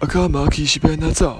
阿卡玛奇是变哪走？